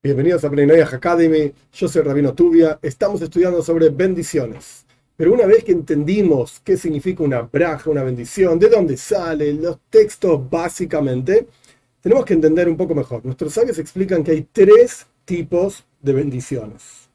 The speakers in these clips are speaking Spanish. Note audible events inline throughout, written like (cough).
Bienvenidos a Plenoyah Academy, yo soy Rabino Tubia, estamos estudiando sobre bendiciones. Pero una vez que entendimos qué significa una braja, una bendición, de dónde sale, los textos básicamente, tenemos que entender un poco mejor. Nuestros sabios explican que hay tres tipos de bendiciones.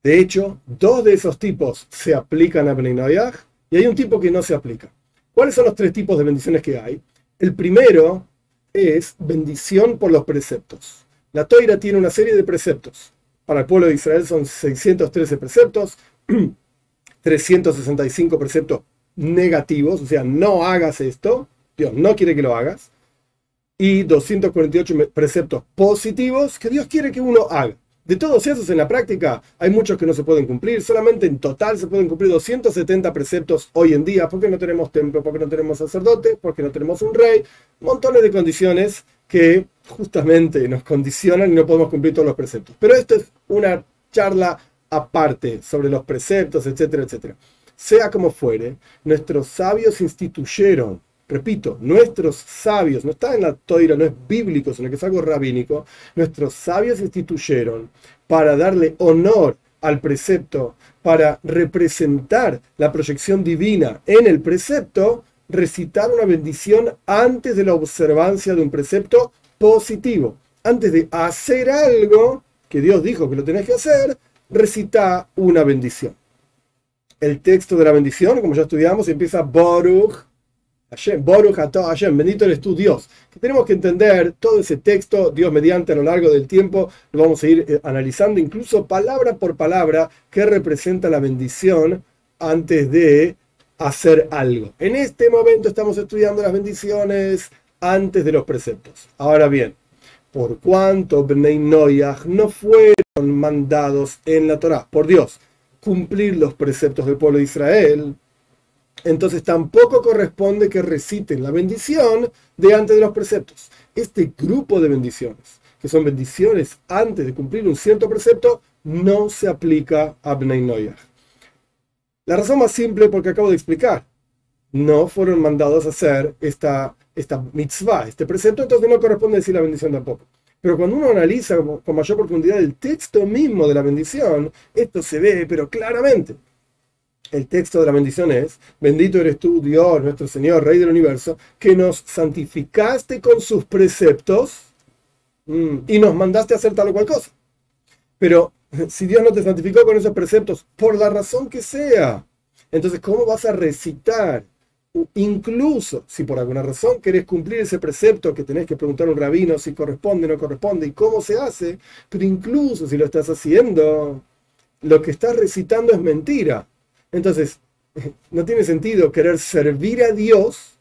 De hecho, dos de esos tipos se aplican a Plenoyah y hay un tipo que no se aplica. ¿Cuáles son los tres tipos de bendiciones que hay? El primero es bendición por los preceptos. La Toira tiene una serie de preceptos. Para el pueblo de Israel son 613 preceptos, (clears throat) 365 preceptos negativos, o sea, no hagas esto, Dios no quiere que lo hagas, y 248 preceptos positivos que Dios quiere que uno haga. De todos esos en la práctica hay muchos que no se pueden cumplir, solamente en total se pueden cumplir 270 preceptos hoy en día, porque no tenemos templo, porque no tenemos sacerdote, porque no tenemos un rey, montones de condiciones que justamente nos condicionan y no podemos cumplir todos los preceptos. Pero esto es una charla aparte sobre los preceptos, etcétera, etcétera. Sea como fuere, nuestros sabios instituyeron repito, nuestros sabios, no está en la toira, no es bíblico, sino que es algo rabínico, nuestros sabios instituyeron para darle honor al precepto, para representar la proyección divina en el precepto, recitar una bendición antes de la observancia de un precepto positivo. Antes de hacer algo que Dios dijo que lo tenés que hacer, recita una bendición. El texto de la bendición, como ya estudiamos, empieza Baruch Hashem, Baruch Hashem, bendito eres tú Dios. Que tenemos que entender todo ese texto, Dios mediante a lo largo del tiempo, lo vamos a ir eh, analizando incluso palabra por palabra que representa la bendición antes de hacer algo. En este momento estamos estudiando las bendiciones antes de los preceptos. Ahora bien, por cuanto Bnei Noyach no fueron mandados en la Torah por Dios cumplir los preceptos del pueblo de Israel, entonces tampoco corresponde que reciten la bendición de antes de los preceptos. Este grupo de bendiciones, que son bendiciones antes de cumplir un cierto precepto, no se aplica a Bnei Noyach. La razón más simple porque acabo de explicar. No fueron mandados a hacer esta, mitzvah, este precepto, entonces no corresponde decir la bendición tampoco. Pero cuando uno analiza con mayor profundidad el texto mismo de la bendición, esto se ve, pero claramente el texto de la bendición es, bendito eres tú, Dios, nuestro Señor, Rey del universo, que nos santificaste con sus preceptos mm, y nos mandaste a hacer tal o cual cosa. Pero (laughs) si Dios no te santificó con esos preceptos, por la razón que sea, entonces, ¿cómo vas a recitar? Incluso si por alguna razón querés cumplir ese precepto que tenés que preguntar a un rabino si corresponde o no corresponde y cómo se hace, pero incluso si lo estás haciendo, lo que estás recitando es mentira entonces, (laughs) no tiene sentido querer servir a Dios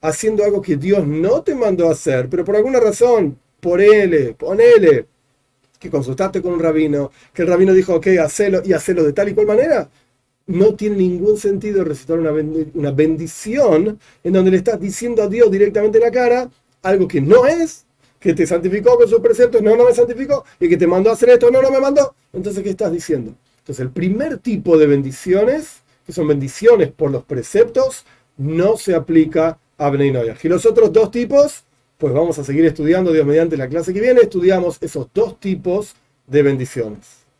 haciendo algo que Dios no te mandó a hacer, pero por alguna razón, por él, ponele, que consultaste con un rabino, que el rabino dijo, ok, hacelo y hacelo de tal y cual manera. No tiene ningún sentido recitar una, una bendición en donde le estás diciendo a Dios directamente en la cara algo que no es, que te santificó con sus preceptos, no, no me santificó, y que te mandó a hacer esto, no, no me mandó. Entonces, ¿qué estás diciendo? Entonces, el primer tipo de bendiciones, que son bendiciones por los preceptos, no se aplica a Bnei Y los otros dos tipos, pues vamos a seguir estudiando, Dios mediante la clase que viene, estudiamos esos dos tipos de bendiciones.